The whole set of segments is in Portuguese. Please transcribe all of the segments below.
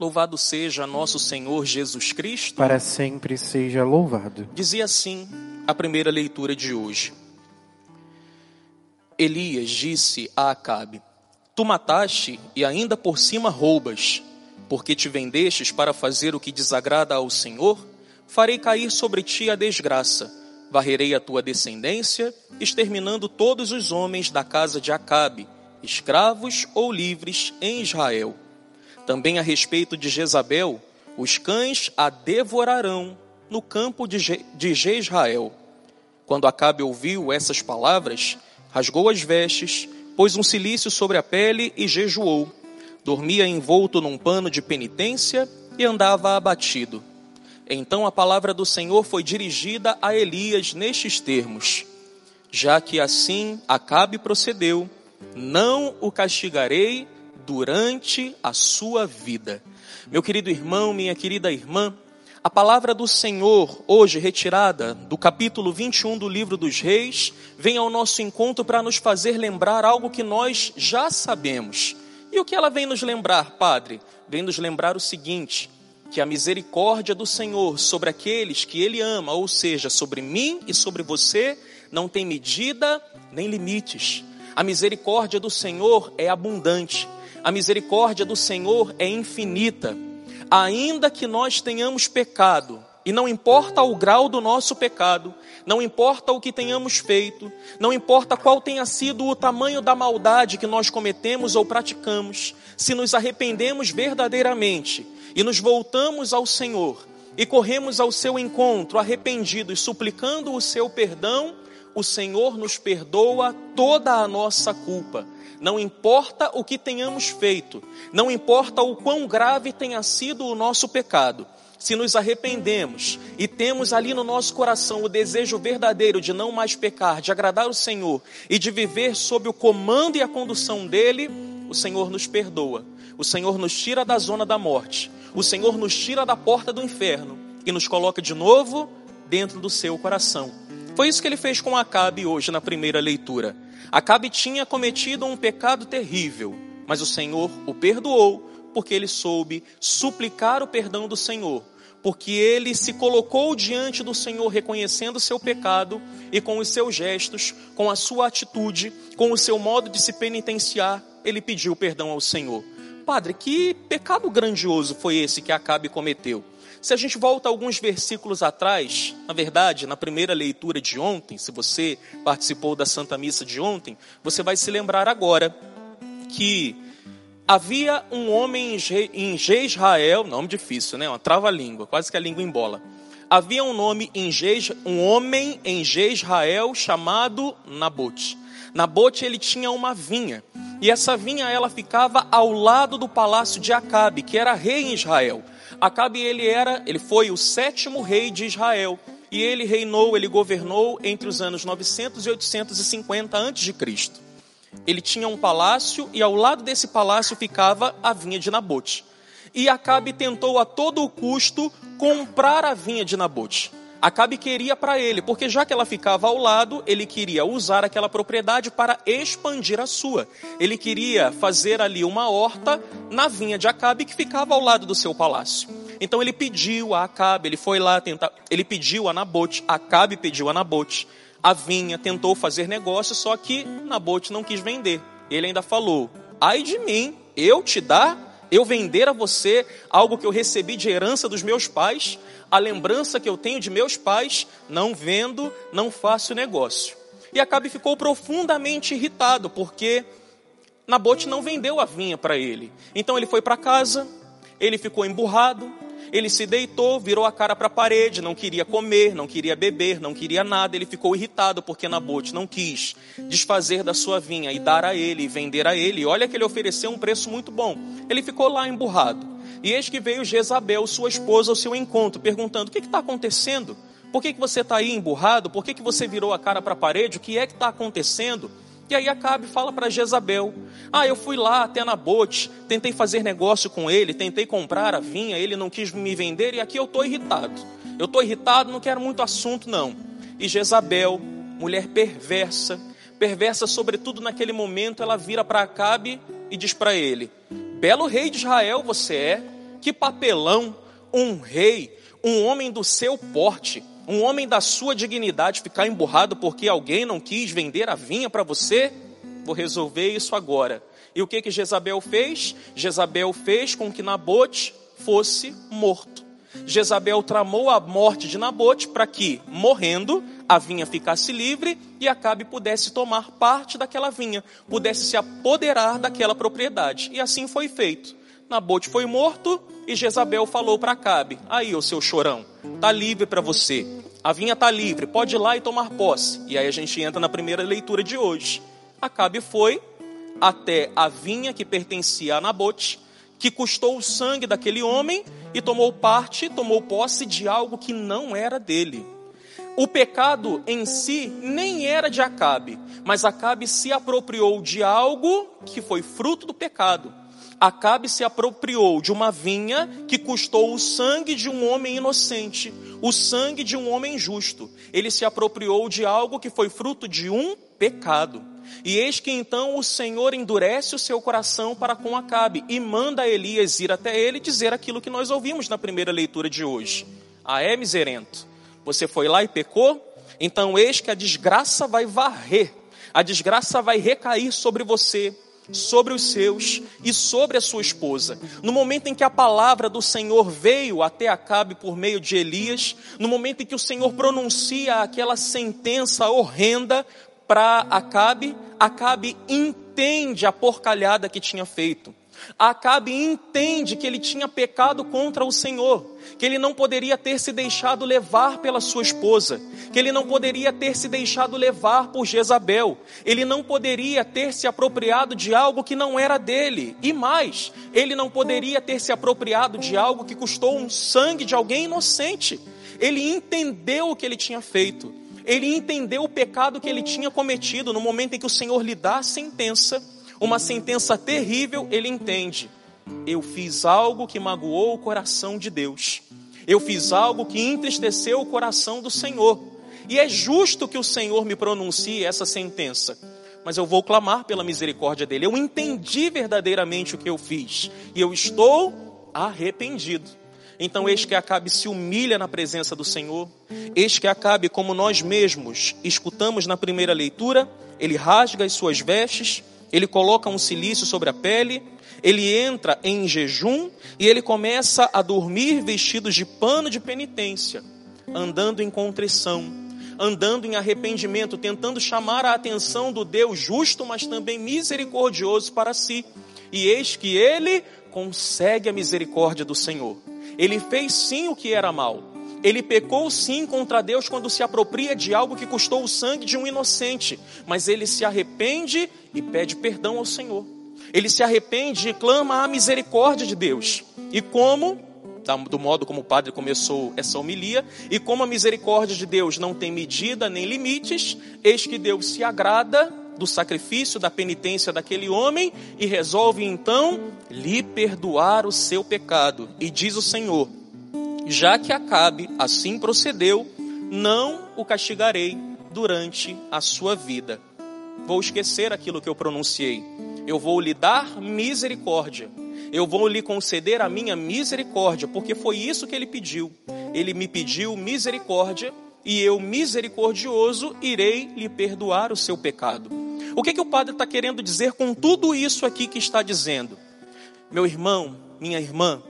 Louvado seja nosso Senhor Jesus Cristo. Para sempre seja louvado. Dizia assim a primeira leitura de hoje. Elias disse a Acabe: Tu mataste e ainda por cima roubas, porque te vendestes para fazer o que desagrada ao Senhor? Farei cair sobre ti a desgraça, varrerei a tua descendência, exterminando todos os homens da casa de Acabe, escravos ou livres em Israel. Também a respeito de Jezabel, os cães a devorarão no campo de, Je de Jezrael. Quando Acabe ouviu essas palavras, rasgou as vestes, pôs um cilício sobre a pele e jejuou. Dormia envolto num pano de penitência e andava abatido. Então a palavra do Senhor foi dirigida a Elias nestes termos: Já que assim Acabe procedeu, não o castigarei durante a sua vida. Meu querido irmão, minha querida irmã, a palavra do Senhor, hoje retirada do capítulo 21 do livro dos Reis, vem ao nosso encontro para nos fazer lembrar algo que nós já sabemos. E o que ela vem nos lembrar, Padre? Vem nos lembrar o seguinte: que a misericórdia do Senhor sobre aqueles que Ele ama, ou seja, sobre mim e sobre você, não tem medida nem limites. A misericórdia do Senhor é abundante, a misericórdia do Senhor é infinita. Ainda que nós tenhamos pecado, e não importa o grau do nosso pecado, não importa o que tenhamos feito, não importa qual tenha sido o tamanho da maldade que nós cometemos ou praticamos, se nos arrependemos verdadeiramente e nos voltamos ao Senhor e corremos ao seu encontro arrependidos, suplicando o seu perdão, o Senhor nos perdoa toda a nossa culpa não importa o que tenhamos feito, não importa o quão grave tenha sido o nosso pecado, se nos arrependemos e temos ali no nosso coração o desejo verdadeiro de não mais pecar, de agradar o Senhor e de viver sob o comando e a condução dEle, o Senhor nos perdoa, o Senhor nos tira da zona da morte, o Senhor nos tira da porta do inferno e nos coloca de novo dentro do seu coração. Foi isso que ele fez com Acabe hoje na primeira leitura. Acabe tinha cometido um pecado terrível, mas o Senhor o perdoou, porque ele soube suplicar o perdão do Senhor, porque ele se colocou diante do Senhor reconhecendo seu pecado e com os seus gestos, com a sua atitude, com o seu modo de se penitenciar, ele pediu perdão ao Senhor. Padre, que pecado grandioso foi esse que Acabe cometeu? Se a gente volta alguns versículos atrás, na verdade, na primeira leitura de ontem, se você participou da Santa Missa de ontem, você vai se lembrar agora que havia um homem em Jezrael, nome difícil, né? Uma trava-língua, quase que a língua embola. Havia um nome em Jez, um homem em Jezrael chamado Nabote. Nabote ele tinha uma vinha, e essa vinha ela ficava ao lado do palácio de Acabe, que era rei em Israel. Acabe ele era, ele foi o sétimo rei de Israel e ele reinou, ele governou entre os anos 900 e 850 a.C. Ele tinha um palácio e ao lado desse palácio ficava a vinha de Nabote. E Acabe tentou a todo custo comprar a vinha de Nabote. Acabe queria para ele, porque já que ela ficava ao lado, ele queria usar aquela propriedade para expandir a sua. Ele queria fazer ali uma horta na vinha de Acabe que ficava ao lado do seu palácio. Então ele pediu a Acabe, ele foi lá tentar, ele pediu a Nabote, Acabe pediu a Nabote a vinha, tentou fazer negócio, só que Nabote não quis vender. Ele ainda falou: "Ai de mim, eu te dar eu vender a você algo que eu recebi de herança dos meus pais, a lembrança que eu tenho de meus pais, não vendo, não faço negócio. E Acabe ficou profundamente irritado, porque Nabote não vendeu a vinha para ele. Então ele foi para casa, ele ficou emburrado, ele se deitou, virou a cara para a parede, não queria comer, não queria beber, não queria nada. Ele ficou irritado porque Nabote não quis desfazer da sua vinha e dar a ele, e vender a ele. Olha que ele ofereceu um preço muito bom. Ele ficou lá emburrado. E eis que veio Jezabel, sua esposa, ao seu encontro, perguntando: O que está acontecendo? Por que, que você está aí emburrado? Por que, que você virou a cara para a parede? O que é que está acontecendo? E aí Acabe fala para Jezabel: Ah, eu fui lá até Nabote, tentei fazer negócio com ele, tentei comprar a vinha, ele não quis me vender e aqui eu estou irritado. Eu estou irritado, não quero muito assunto não. E Jezabel, mulher perversa, perversa sobretudo naquele momento, ela vira para Acabe e diz para ele: Belo rei de Israel você é, que papelão, um rei, um homem do seu porte, um homem da sua dignidade ficar emburrado porque alguém não quis vender a vinha para você? Vou resolver isso agora. E o que que Jezabel fez? Jezabel fez com que Nabote fosse morto. Jezabel tramou a morte de Nabote para que, morrendo, a vinha ficasse livre e Acabe pudesse tomar parte daquela vinha, pudesse se apoderar daquela propriedade. E assim foi feito. Nabote foi morto e Jezabel falou para Acabe: Aí, o seu chorão, tá livre para você. A vinha tá livre, pode ir lá e tomar posse. E aí a gente entra na primeira leitura de hoje. Acabe foi até a vinha que pertencia a Nabote, que custou o sangue daquele homem e tomou parte, tomou posse de algo que não era dele. O pecado em si nem era de Acabe, mas Acabe se apropriou de algo que foi fruto do pecado. Acabe se apropriou de uma vinha que custou o sangue de um homem inocente, o sangue de um homem justo. Ele se apropriou de algo que foi fruto de um pecado. E eis que então o Senhor endurece o seu coração para com Acabe e manda Elias ir até ele dizer aquilo que nós ouvimos na primeira leitura de hoje. Ah, é miserento. Você foi lá e pecou? Então eis que a desgraça vai varrer, a desgraça vai recair sobre você, sobre os seus e sobre a sua esposa. No momento em que a palavra do Senhor veio até Acabe por meio de Elias, no momento em que o Senhor pronuncia aquela sentença horrenda para Acabe, Acabe entende a porcalhada que tinha feito. Acabe entende que ele tinha pecado contra o Senhor, que ele não poderia ter se deixado levar pela sua esposa, que ele não poderia ter se deixado levar por Jezabel, ele não poderia ter se apropriado de algo que não era dele, e mais, ele não poderia ter se apropriado de algo que custou um sangue de alguém inocente. Ele entendeu o que ele tinha feito, ele entendeu o pecado que ele tinha cometido no momento em que o Senhor lhe dá a sentença uma sentença terrível, ele entende: eu fiz algo que magoou o coração de Deus, eu fiz algo que entristeceu o coração do Senhor, e é justo que o Senhor me pronuncie essa sentença, mas eu vou clamar pela misericórdia dele. Eu entendi verdadeiramente o que eu fiz, e eu estou arrependido. Então, eis que Acabe se humilha na presença do Senhor, eis que Acabe, como nós mesmos escutamos na primeira leitura, ele rasga as suas vestes, ele coloca um silício sobre a pele, ele entra em jejum e ele começa a dormir vestido de pano de penitência, andando em contrição, andando em arrependimento, tentando chamar a atenção do Deus justo, mas também misericordioso para si. E eis que ele consegue a misericórdia do Senhor. Ele fez sim o que era mal, ele pecou sim contra Deus quando se apropria de algo que custou o sangue de um inocente, mas ele se arrepende e pede perdão ao Senhor. Ele se arrepende e clama a misericórdia de Deus. E como, do modo como o padre começou essa homilia, e como a misericórdia de Deus não tem medida nem limites, eis que Deus se agrada do sacrifício, da penitência daquele homem e resolve então lhe perdoar o seu pecado. E diz o Senhor: já que Acabe assim procedeu, não o castigarei durante a sua vida. Vou esquecer aquilo que eu pronunciei. Eu vou lhe dar misericórdia. Eu vou lhe conceder a minha misericórdia, porque foi isso que ele pediu. Ele me pediu misericórdia e eu, misericordioso, irei lhe perdoar o seu pecado. O que, que o padre está querendo dizer com tudo isso aqui que está dizendo? Meu irmão, minha irmã,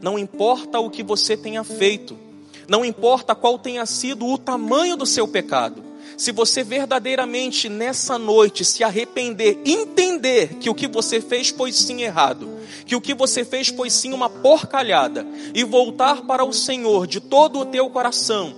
não importa o que você tenha feito, não importa qual tenha sido o tamanho do seu pecado. Se você verdadeiramente nessa noite se arrepender, entender que o que você fez foi sim errado, que o que você fez foi sim uma porcalhada, e voltar para o Senhor de todo o teu coração,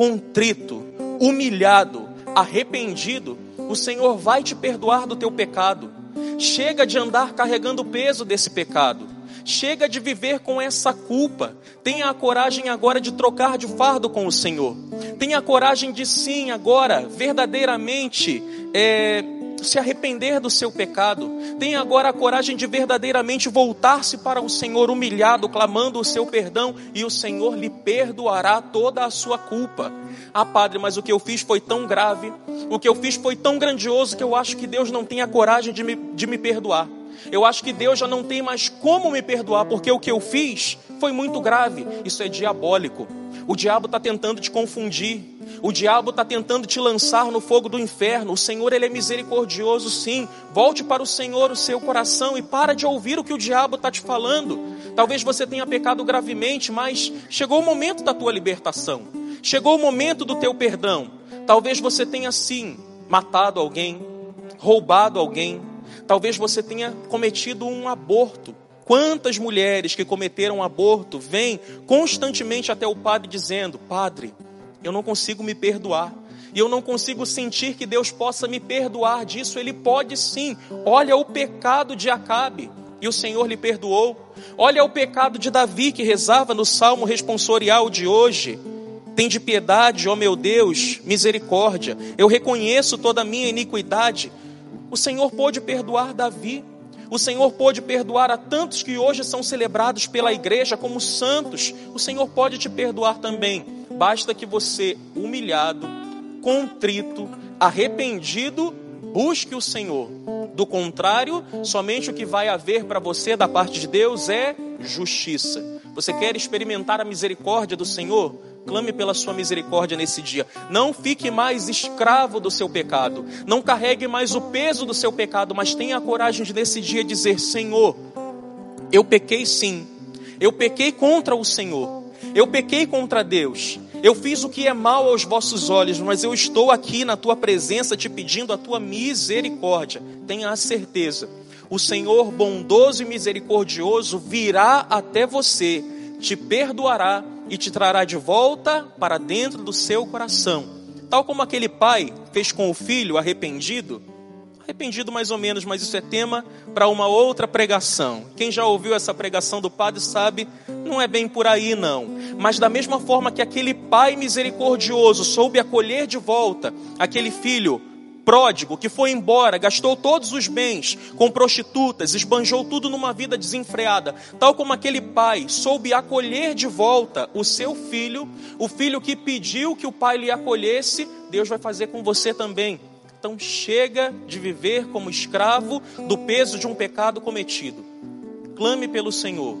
contrito, humilhado, arrependido, o Senhor vai te perdoar do teu pecado. Chega de andar carregando o peso desse pecado. Chega de viver com essa culpa. Tenha a coragem agora de trocar de fardo com o Senhor. Tenha a coragem de sim, agora, verdadeiramente, é, se arrepender do seu pecado. Tenha agora a coragem de verdadeiramente voltar-se para o Senhor humilhado, clamando o seu perdão, e o Senhor lhe perdoará toda a sua culpa. Ah, Padre, mas o que eu fiz foi tão grave, o que eu fiz foi tão grandioso que eu acho que Deus não tem a coragem de me, de me perdoar. Eu acho que Deus já não tem mais como me perdoar, porque o que eu fiz foi muito grave. Isso é diabólico. O diabo está tentando te confundir. O diabo está tentando te lançar no fogo do inferno. O Senhor, Ele é misericordioso, sim. Volte para o Senhor o seu coração e para de ouvir o que o diabo está te falando. Talvez você tenha pecado gravemente, mas chegou o momento da tua libertação. Chegou o momento do teu perdão. Talvez você tenha, sim, matado alguém, roubado alguém. Talvez você tenha cometido um aborto. Quantas mulheres que cometeram aborto vêm constantemente até o padre dizendo: Padre, eu não consigo me perdoar. E eu não consigo sentir que Deus possa me perdoar disso. Ele pode sim. Olha o pecado de Acabe. E o Senhor lhe perdoou. Olha o pecado de Davi que rezava no salmo responsorial de hoje. Tem de piedade, ó meu Deus, misericórdia. Eu reconheço toda a minha iniquidade. O Senhor pôde perdoar Davi. O Senhor pôde perdoar a tantos que hoje são celebrados pela igreja como santos. O Senhor pode te perdoar também. Basta que você, humilhado, contrito, arrependido, busque o Senhor. Do contrário, somente o que vai haver para você da parte de Deus é justiça. Você quer experimentar a misericórdia do Senhor? Clame pela sua misericórdia nesse dia. Não fique mais escravo do seu pecado. Não carregue mais o peso do seu pecado, mas tenha a coragem de nesse dia dizer: Senhor, eu pequei sim. Eu pequei contra o Senhor. Eu pequei contra Deus. Eu fiz o que é mal aos vossos olhos, mas eu estou aqui na tua presença te pedindo a tua misericórdia. Tenha a certeza. O Senhor bondoso e misericordioso virá até você, te perdoará e te trará de volta para dentro do seu coração. Tal como aquele pai fez com o filho arrependido, arrependido mais ou menos, mas isso é tema para uma outra pregação. Quem já ouviu essa pregação do padre sabe, não é bem por aí não. Mas da mesma forma que aquele pai misericordioso soube acolher de volta aquele filho pródigo que foi embora, gastou todos os bens com prostitutas, esbanjou tudo numa vida desenfreada, tal como aquele pai soube acolher de volta o seu filho, o filho que pediu que o pai lhe acolhesse, Deus vai fazer com você também. Então chega de viver como escravo do peso de um pecado cometido. Clame pelo Senhor,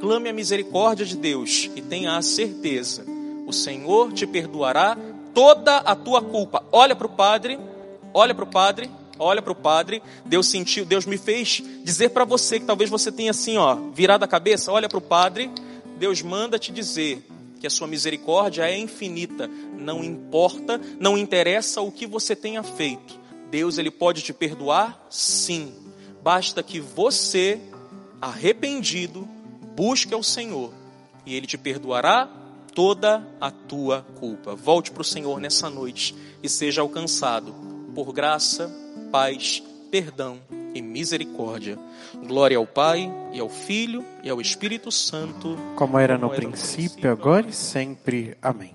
clame a misericórdia de Deus e tenha a certeza: o Senhor te perdoará toda a tua culpa. Olha para o Padre olha para o padre, olha para o padre. Deus sentiu, Deus me fez dizer para você que talvez você tenha assim, ó, virado a cabeça. Olha para o padre. Deus manda te dizer que a sua misericórdia é infinita. Não importa, não interessa o que você tenha feito. Deus ele pode te perdoar, sim. Basta que você, arrependido, busque ao Senhor e Ele te perdoará toda a tua culpa. Volte para o Senhor nessa noite e seja alcançado por graça, paz, perdão e misericórdia. Glória ao Pai, e ao Filho, e ao Espírito Santo. Como era no, como era princípio, no princípio, agora e sempre. Amém.